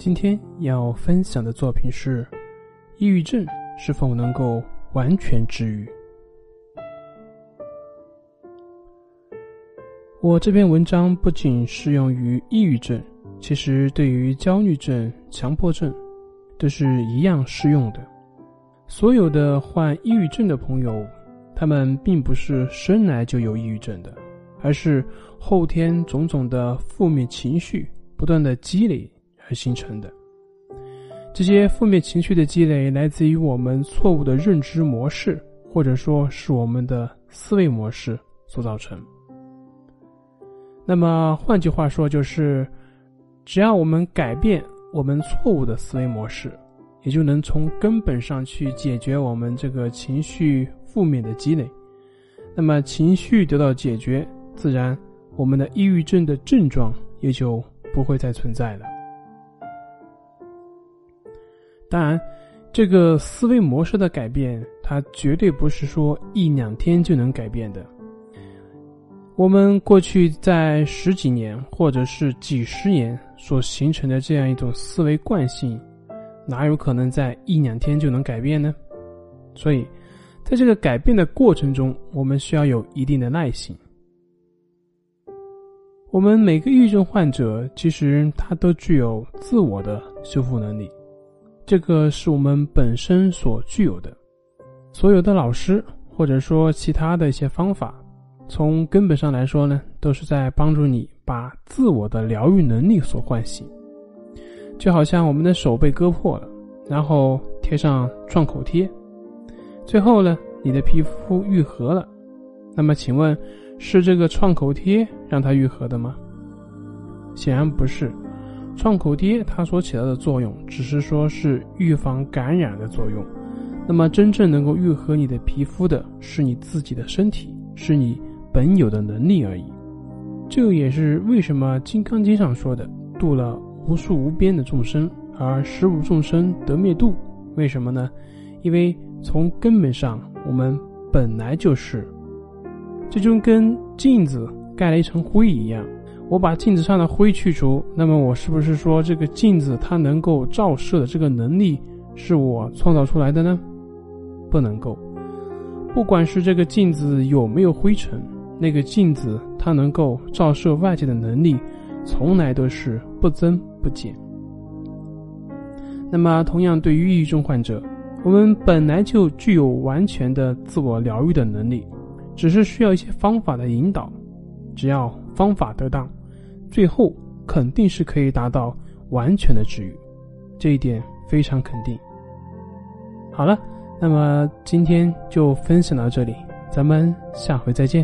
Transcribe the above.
今天要分享的作品是：抑郁症是否能够完全治愈？我这篇文章不仅适用于抑郁症，其实对于焦虑症、强迫症都是一样适用的。所有的患抑郁症的朋友，他们并不是生来就有抑郁症的，而是后天种种的负面情绪不断的积累。而形成的这些负面情绪的积累，来自于我们错误的认知模式，或者说是我们的思维模式所造成。那么换句话说，就是只要我们改变我们错误的思维模式，也就能从根本上去解决我们这个情绪负面的积累。那么情绪得到解决，自然我们的抑郁症的症状也就不会再存在了。当然，这个思维模式的改变，它绝对不是说一两天就能改变的。我们过去在十几年或者是几十年所形成的这样一种思维惯性，哪有可能在一两天就能改变呢？所以，在这个改变的过程中，我们需要有一定的耐心。我们每个抑郁症患者，其实他都具有自我的修复能力。这个是我们本身所具有的，所有的老师或者说其他的一些方法，从根本上来说呢，都是在帮助你把自我的疗愈能力所唤醒。就好像我们的手被割破了，然后贴上创口贴，最后呢，你的皮肤愈合了。那么，请问是这个创口贴让它愈合的吗？显然不是。创口贴它所起到的作用，只是说是预防感染的作用。那么，真正能够愈合你的皮肤的，是你自己的身体，是你本有的能力而已。这也是为什么《金刚经》上说的“度了无数无边的众生，而十无众生得灭度”。为什么呢？因为从根本上，我们本来就是，这就跟镜子盖了一层灰一样。我把镜子上的灰去除，那么我是不是说这个镜子它能够照射的这个能力是我创造出来的呢？不能够。不管是这个镜子有没有灰尘，那个镜子它能够照射外界的能力，从来都是不增不减。那么，同样对于抑郁症患者，我们本来就具有完全的自我疗愈的能力，只是需要一些方法的引导，只要方法得当。最后肯定是可以达到完全的治愈，这一点非常肯定。好了，那么今天就分享到这里，咱们下回再见。